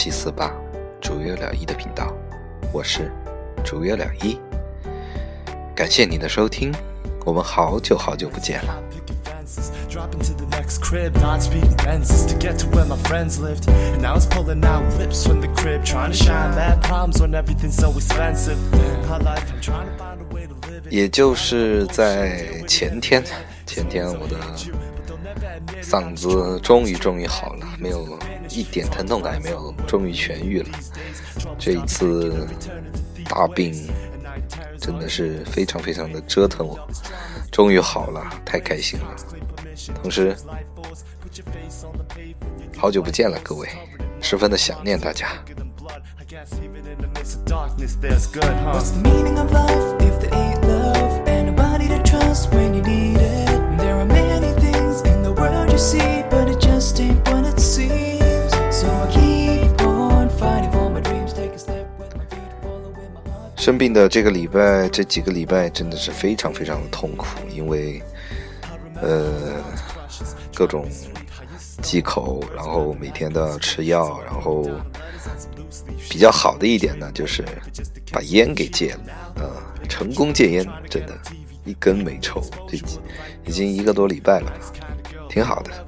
七四八，主月了一的频道，我是主月了一，感谢你的收听，我们好久好久不见了。也就是在前天，前天我的。嗓子终于终于好了，没有一点疼痛感也，没有，终于痊愈了。这一次大病真的是非常非常的折腾我，终于好了，太开心了。同时，好久不见了，各位，十分的想念大家。生病的这个礼拜，这几个礼拜真的是非常非常的痛苦，因为，呃，各种忌口，然后每天都要吃药，然后比较好的一点呢，就是把烟给戒了，呃，成功戒烟，真的，一根没抽，这已经一个多礼拜了，挺好的。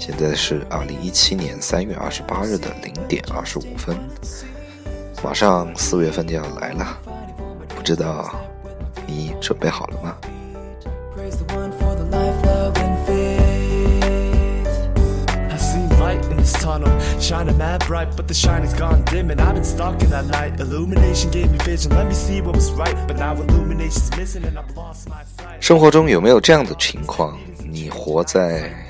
现在是二零一七年三月二十八日的零点二十五分，马上四月份就要来了，不知道你准备好了吗？生活中有没有这样的情况？你活在……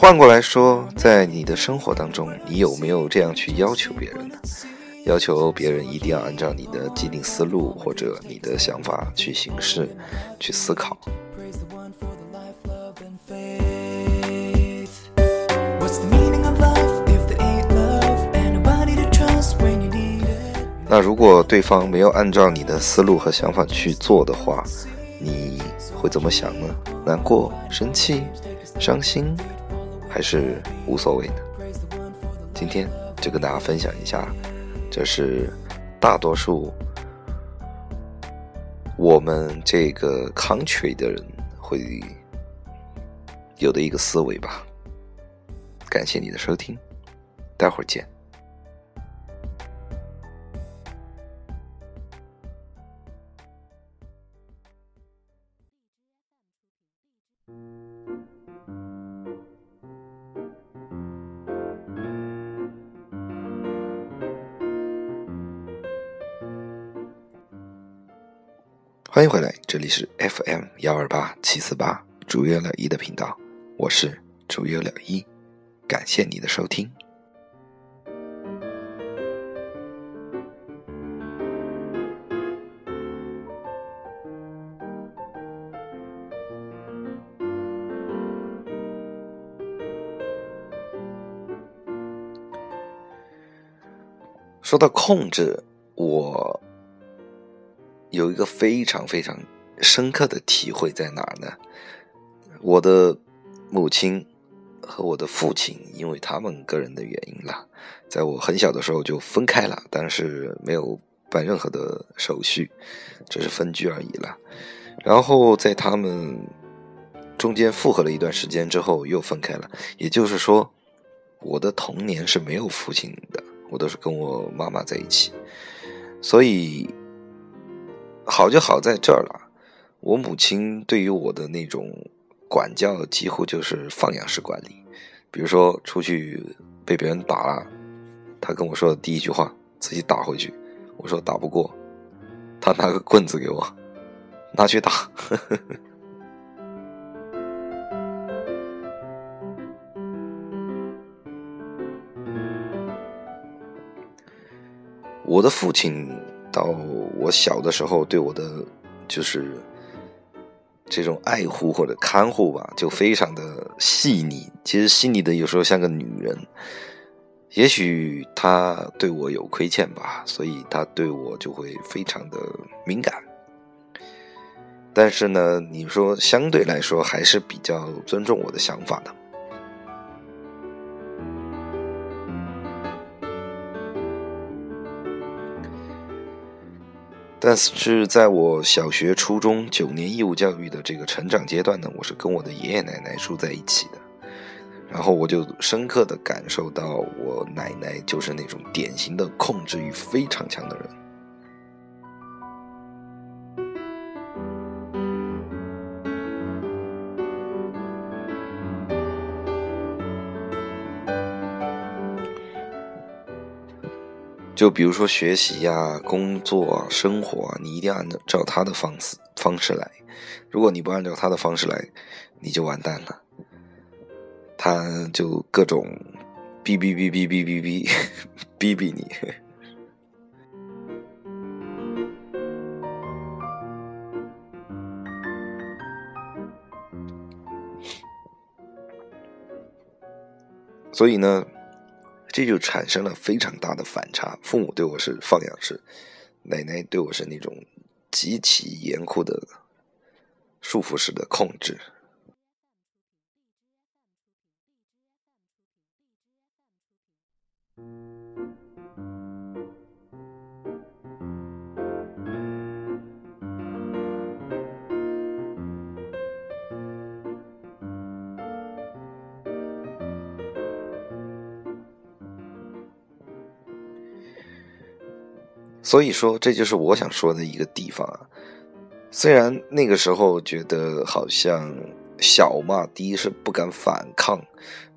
换过来说，在你的生活当中，你有没有这样去要求别人呢？要求别人一定要按照你的既定思路或者你的想法去行事、去思考。那如果对方没有按照你的思路和想法去做的话，你会怎么想呢？难过、生气、伤心？还是无所谓的。今天就跟大家分享一下，这是大多数我们这个 country 的人会有的一个思维吧。感谢你的收听，待会儿见。欢迎回来，这里是 FM 幺二八七四八主月了一的频道，我是主月了一，感谢你的收听。说到控制，我。有一个非常非常深刻的体会在哪儿呢？我的母亲和我的父亲，因为他们个人的原因啦，在我很小的时候就分开了，但是没有办任何的手续，只是分居而已了。然后在他们中间复合了一段时间之后，又分开了。也就是说，我的童年是没有父亲的，我都是跟我妈妈在一起，所以好就好在这儿了。我母亲对于我的那种管教，几乎就是放养式管理。比如说出去被别人打了，她跟我说的第一句话：“自己打回去。”我说打不过，她拿个棍子给我，拿去打。我的父亲到我小的时候对我的就是这种爱护或者看护吧，就非常的细腻。其实细腻的有时候像个女人。也许他对我有亏欠吧，所以他对我就会非常的敏感。但是呢，你说相对来说还是比较尊重我的想法的。但是在我小学、初中九年义务教育的这个成长阶段呢，我是跟我的爷爷奶奶住在一起的，然后我就深刻的感受到，我奶奶就是那种典型的控制欲非常强的人。就比如说学习呀、工作啊、生活啊，你一定要按照他的方式方式来。如果你不按照他的方式来，你就完蛋了。他就各种哔哔哔哔哔哔哔哔哔你。所以呢？这就产生了非常大的反差。父母对我是放养式，奶奶对我是那种极其严酷的束缚式的控制。所以说，这就是我想说的一个地方啊。虽然那个时候觉得好像小嘛，第一是不敢反抗，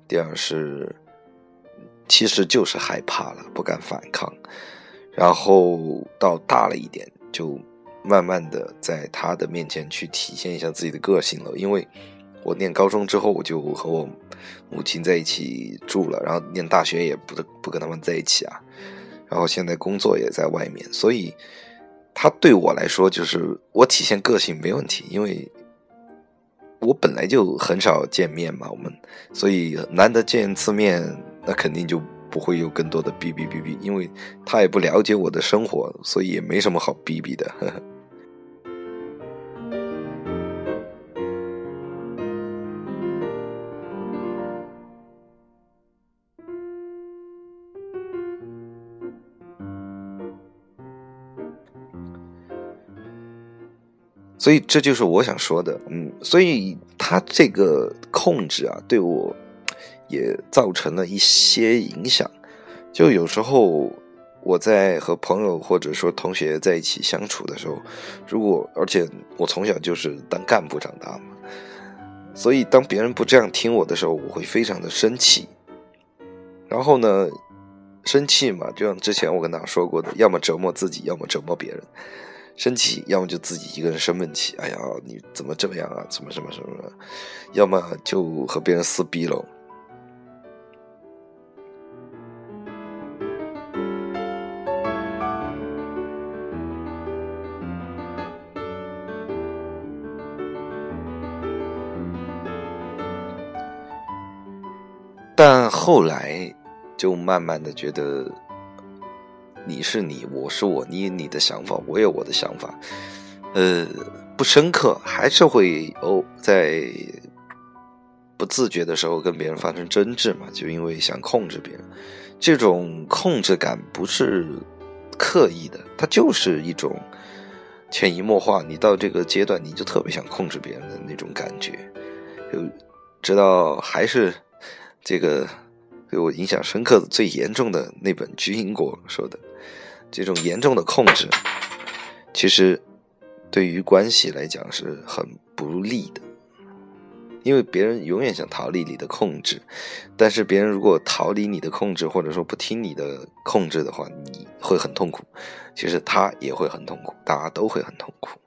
第二是其实就是害怕了，不敢反抗。然后到大了一点，就慢慢的在他的面前去体现一下自己的个性了。因为我念高中之后，我就和我母亲在一起住了，然后念大学也不不跟他们在一起啊。然后现在工作也在外面，所以他对我来说就是我体现个性没问题，因为我本来就很少见面嘛，我们所以难得见一次面，那肯定就不会有更多的哔哔哔哔，因为他也不了解我的生活，所以也没什么好哔哔的。呵呵所以这就是我想说的，嗯，所以他这个控制啊，对我也造成了一些影响。就有时候我在和朋友或者说同学在一起相处的时候，如果而且我从小就是当干部长大嘛，所以当别人不这样听我的时候，我会非常的生气。然后呢，生气嘛，就像之前我跟大家说过的，要么折磨自己，要么折磨别人。生气，要么就自己一个人生闷气。哎呀，你怎么这样啊？什么什么什么？要么就和别人撕逼喽。但后来，就慢慢的觉得。你是你，我是我，你有你的想法，我有我的想法，呃，不深刻，还是会哦，在不自觉的时候跟别人发生争执嘛，就因为想控制别人，这种控制感不是刻意的，它就是一种潜移默化，你到这个阶段，你就特别想控制别人的那种感觉，就直到还是这个对我影响深刻的、最严重的那本居英国说的，这种严重的控制，其实对于关系来讲是很不利的。因为别人永远想逃离你的控制，但是别人如果逃离你的控制，或者说不听你的控制的话，你会很痛苦。其实他也会很痛苦，大家都会很痛苦。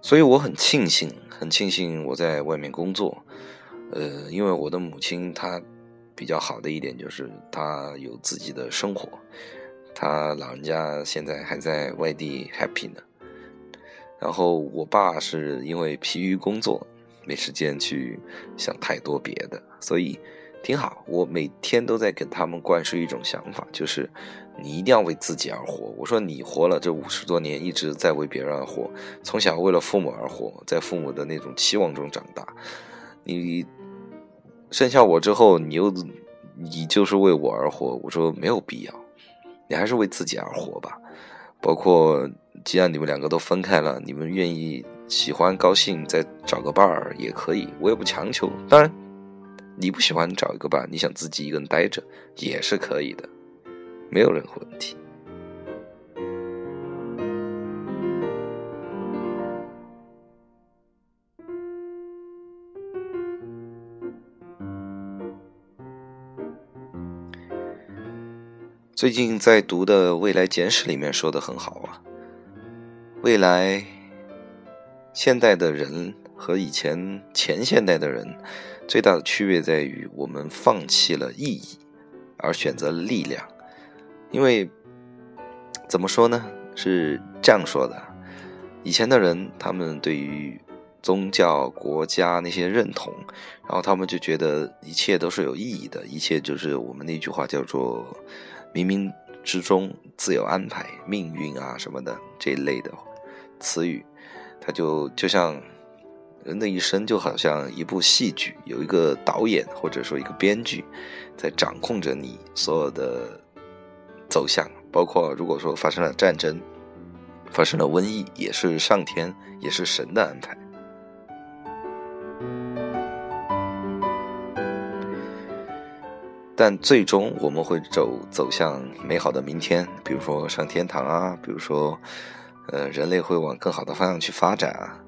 所以我很庆幸，很庆幸我在外面工作，呃，因为我的母亲她比较好的一点就是她有自己的生活，她老人家现在还在外地 happy 呢。然后我爸是因为疲于工作，没时间去想太多别的，所以挺好。我每天都在给他们灌输一种想法，就是。你一定要为自己而活。我说你活了这五十多年，一直在为别人而活，从小为了父母而活，在父母的那种期望中长大。你生下我之后，你又你就是为我而活。我说没有必要，你还是为自己而活吧。包括既然你们两个都分开了，你们愿意喜欢高兴再找个伴儿也可以，我也不强求。当然，你不喜欢找一个伴，你想自己一个人待着也是可以的。没有任何问题。最近在读的《未来简史》里面说的很好啊，未来现代的人和以前前现代的人最大的区别在于，我们放弃了意义，而选择了力量。因为怎么说呢？是这样说的：以前的人，他们对于宗教、国家那些认同，然后他们就觉得一切都是有意义的，一切就是我们那句话叫做“冥冥之中自有安排”、“命运啊”什么的这一类的词语。他就就像人的一生，就好像一部戏剧，有一个导演或者说一个编剧在掌控着你所有的。走向，包括如果说发生了战争，发生了瘟疫，也是上天，也是神的安排。但最终我们会走走向美好的明天，比如说上天堂啊，比如说，呃，人类会往更好的方向去发展啊。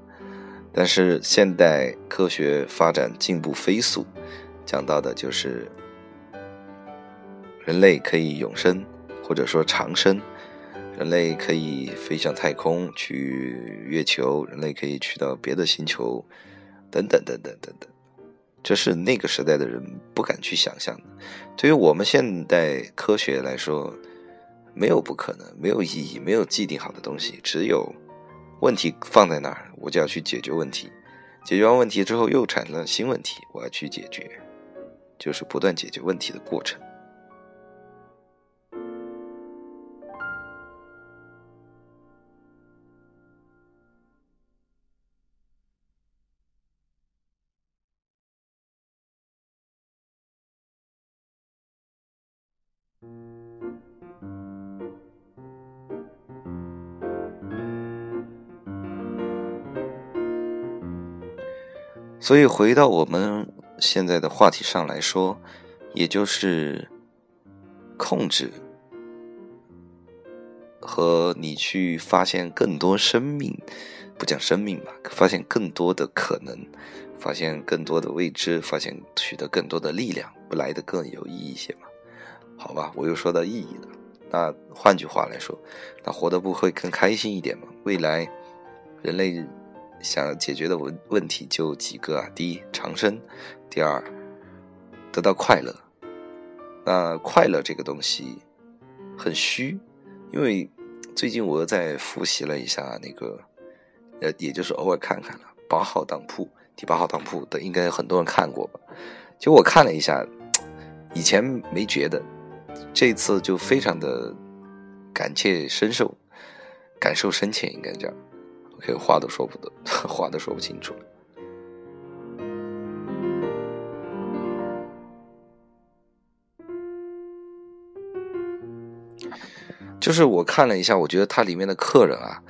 但是现代科学发展进步飞速，讲到的就是人类可以永生。或者说长生，人类可以飞向太空去月球，人类可以去到别的星球，等等等等等等，这是那个时代的人不敢去想象的。对于我们现代科学来说，没有不可能，没有意义，没有既定好的东西，只有问题放在那儿，我就要去解决问题。解决完问题之后，又产生了新问题，我要去解决，就是不断解决问题的过程。所以回到我们现在的话题上来说，也就是控制和你去发现更多生命，不讲生命吧，发现更多的可能，发现更多的未知，发现取得更多的力量，不来的更有意义一些吗？好吧，我又说到意义了。那换句话来说，那活得不会更开心一点吗？未来人类。想解决的问问题就几个啊，第一长生，第二得到快乐。那快乐这个东西很虚，因为最近我又在复习了一下那个，呃，也就是偶尔看看了八号当铺，第八号当铺的应该很多人看过吧？就我看了一下，以前没觉得，这次就非常的感切深受，感受深切，应该这样。OK，话都说不得，话都说不清楚。就是我看了一下，我觉得它里面的客人啊，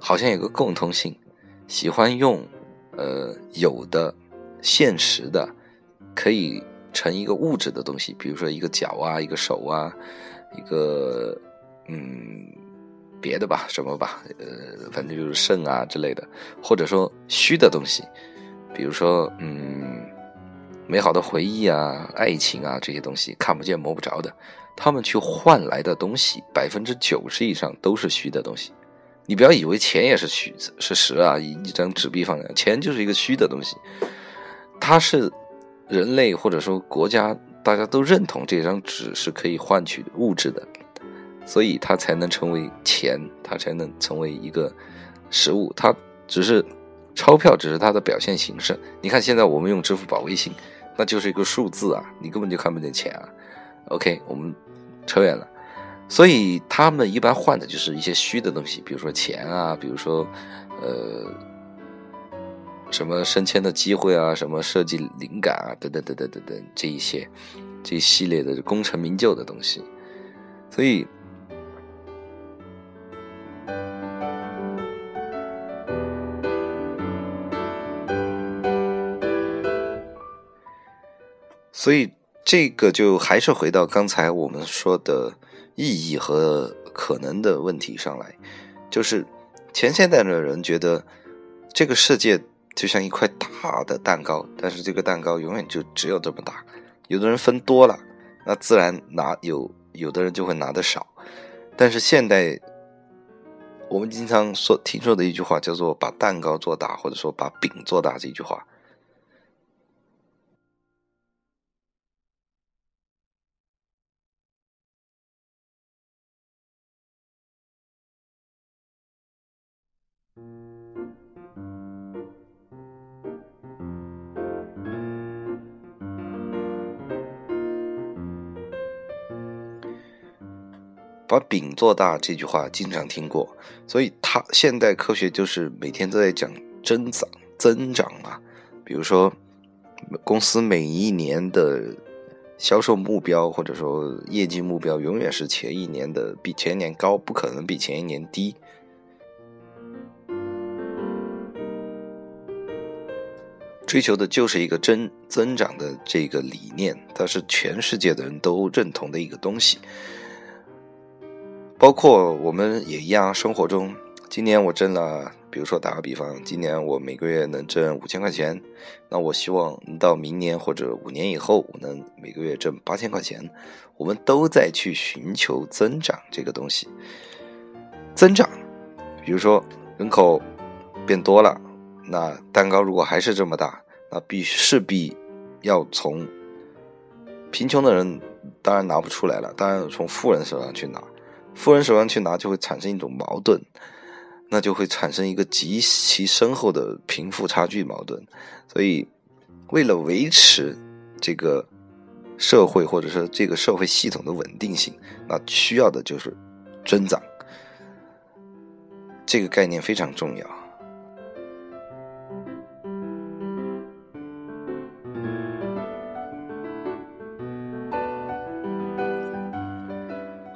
好像有个共通性，喜欢用呃有的现实的可以成一个物质的东西，比如说一个脚啊，一个手啊，一个嗯别的吧，什么吧，呃，反正就是肾啊之类的，或者说虚的东西，比如说嗯美好的回忆啊、爱情啊这些东西，看不见摸不着的。他们去换来的东西，百分之九十以上都是虚的东西。你不要以为钱也是虚是实啊，一一张纸币放在钱就是一个虚的东西。它是人类或者说国家大家都认同这张纸是可以换取物质的，所以它才能成为钱，它才能成为一个实物。它只是钞票，只是它的表现形式。你看现在我们用支付宝、微信，那就是一个数字啊，你根本就看不见钱啊。OK，我们扯远了，所以他们一般换的就是一些虚的东西，比如说钱啊，比如说呃什么升迁的机会啊，什么设计灵感啊，等等等等等等这一些这一系列的功成名就的东西，所以所以。这个就还是回到刚才我们说的意义和可能的问题上来，就是前现代的人觉得这个世界就像一块大的蛋糕，但是这个蛋糕永远就只有这么大。有的人分多了，那自然拿有；有的人就会拿的少。但是现代我们经常说听说的一句话叫做“把蛋糕做大”，或者说“把饼做大”这句话。把饼做大这句话经常听过，所以它现代科学就是每天都在讲增长增长嘛。比如说，公司每一年的销售目标或者说业绩目标永远是前一年的比前年高，不可能比前一年低。追求的就是一个增增长的这个理念，它是全世界的人都认同的一个东西。包括我们也一样，生活中，今年我挣了，比如说打个比方，今年我每个月能挣五千块钱，那我希望到明年或者五年以后，我能每个月挣八千块钱。我们都在去寻求增长这个东西，增长，比如说人口变多了，那蛋糕如果还是这么大，那必势必要从贫穷的人当然拿不出来了，当然从富人手上去拿。富人手上去拿，就会产生一种矛盾，那就会产生一个极其深厚的贫富差距矛盾。所以，为了维持这个社会或者说这个社会系统的稳定性，那需要的就是增长。这个概念非常重要。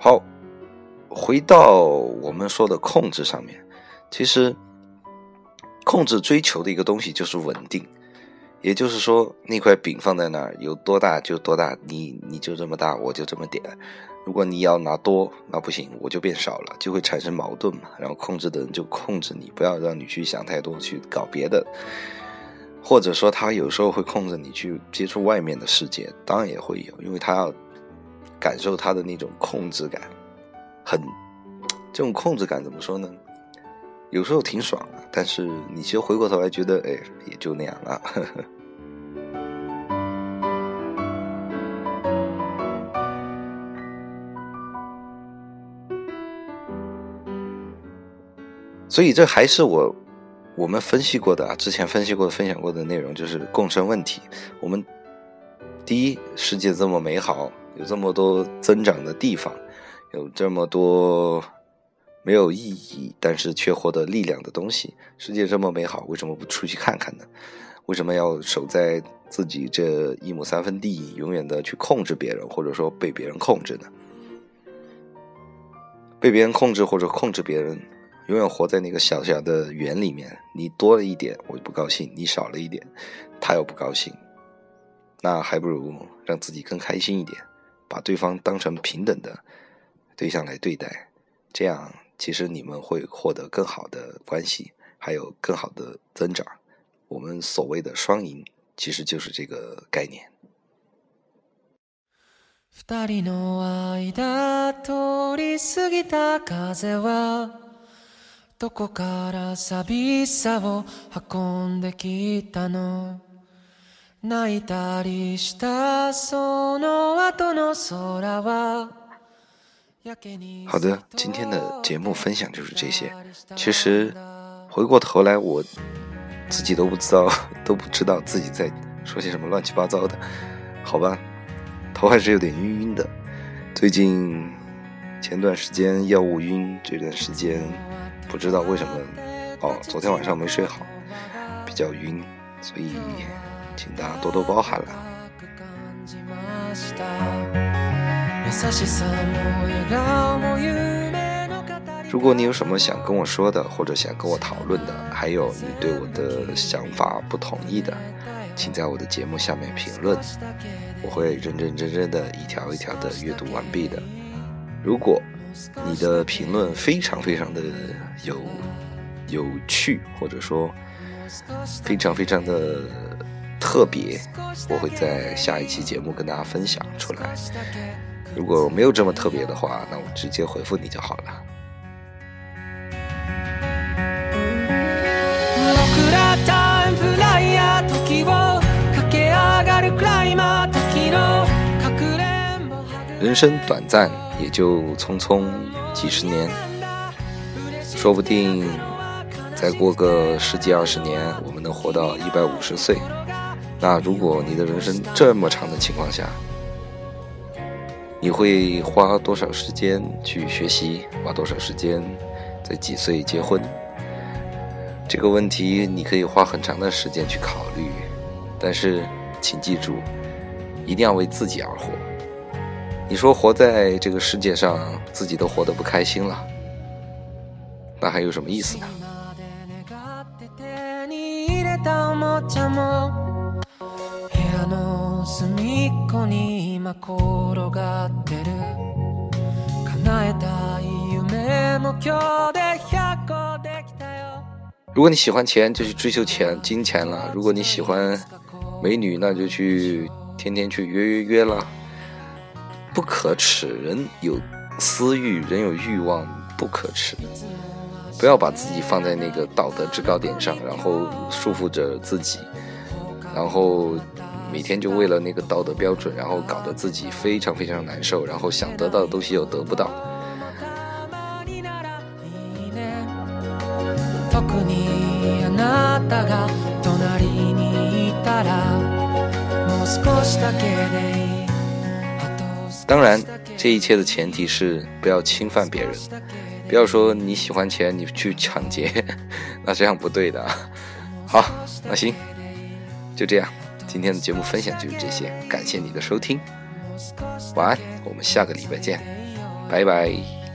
好。回到我们说的控制上面，其实控制追求的一个东西就是稳定，也就是说那块饼放在那儿有多大就多大，你你就这么大，我就这么点。如果你要拿多，那不行，我就变少了，就会产生矛盾嘛。然后控制的人就控制你，不要让你去想太多，去搞别的，或者说他有时候会控制你去接触外面的世界，当然也会有，因为他要感受他的那种控制感。很，这种控制感怎么说呢？有时候挺爽的，但是你其实回过头来觉得，哎，也就那样了。所以这还是我我们分析过的啊，之前分析过、分享过的内容，就是共生问题。我们第一，世界这么美好，有这么多增长的地方。有这么多没有意义，但是却获得力量的东西。世界这么美好，为什么不出去看看呢？为什么要守在自己这一亩三分地，永远的去控制别人，或者说被别人控制呢？被别人控制或者控制别人，永远活在那个小小的圆里面。你多了一点，我就不高兴；你少了一点，他又不高兴。那还不如让自己更开心一点，把对方当成平等的对象来对待，这样。其实你们会获得更好的关系，还有更好的增长。我们所谓的双赢，其实就是这个概念。好的，今天的节目分享就是这些。其实回过头来，我自己都不知道，都不知道自己在说些什么乱七八糟的。好吧，头还是有点晕晕的。最近前段时间药物晕，这段时间不知道为什么哦，昨天晚上没睡好，比较晕，所以请大家多多包涵了。如果你有什么想跟我说的，或者想跟我讨论的，还有你对我的想法不同意的，请在我的节目下面评论，我会认认真真的一条一条的阅读完毕的。如果你的评论非常非常的有有趣，或者说非常非常的特别，我会在下一期节目跟大家分享出来。如果没有这么特别的话，那我直接回复你就好了。人生短暂，也就匆匆几十年，说不定再过个十几二十年，我们能活到一百五十岁。那如果你的人生这么长的情况下，你会花多少时间去学习？花多少时间在几岁结婚？这个问题你可以花很长的时间去考虑，但是请记住，一定要为自己而活。你说活在这个世界上，自己都活得不开心了，那还有什么意思呢？如果你喜欢钱，就去追求钱、金钱了；如果你喜欢美女，那就去天天去约约约了。不可耻，人有私欲，人有欲望，不可耻。不要把自己放在那个道德制高点上，然后束缚着自己，然后。每天就为了那个道德标准，然后搞得自己非常非常难受，然后想得到的东西又得不到。当然，这一切的前提是不要侵犯别人，不要说你喜欢钱，你去抢劫，那这样不对的。好，那行，就这样。今天的节目分享就是这些，感谢你的收听，晚安，我们下个礼拜见，拜拜。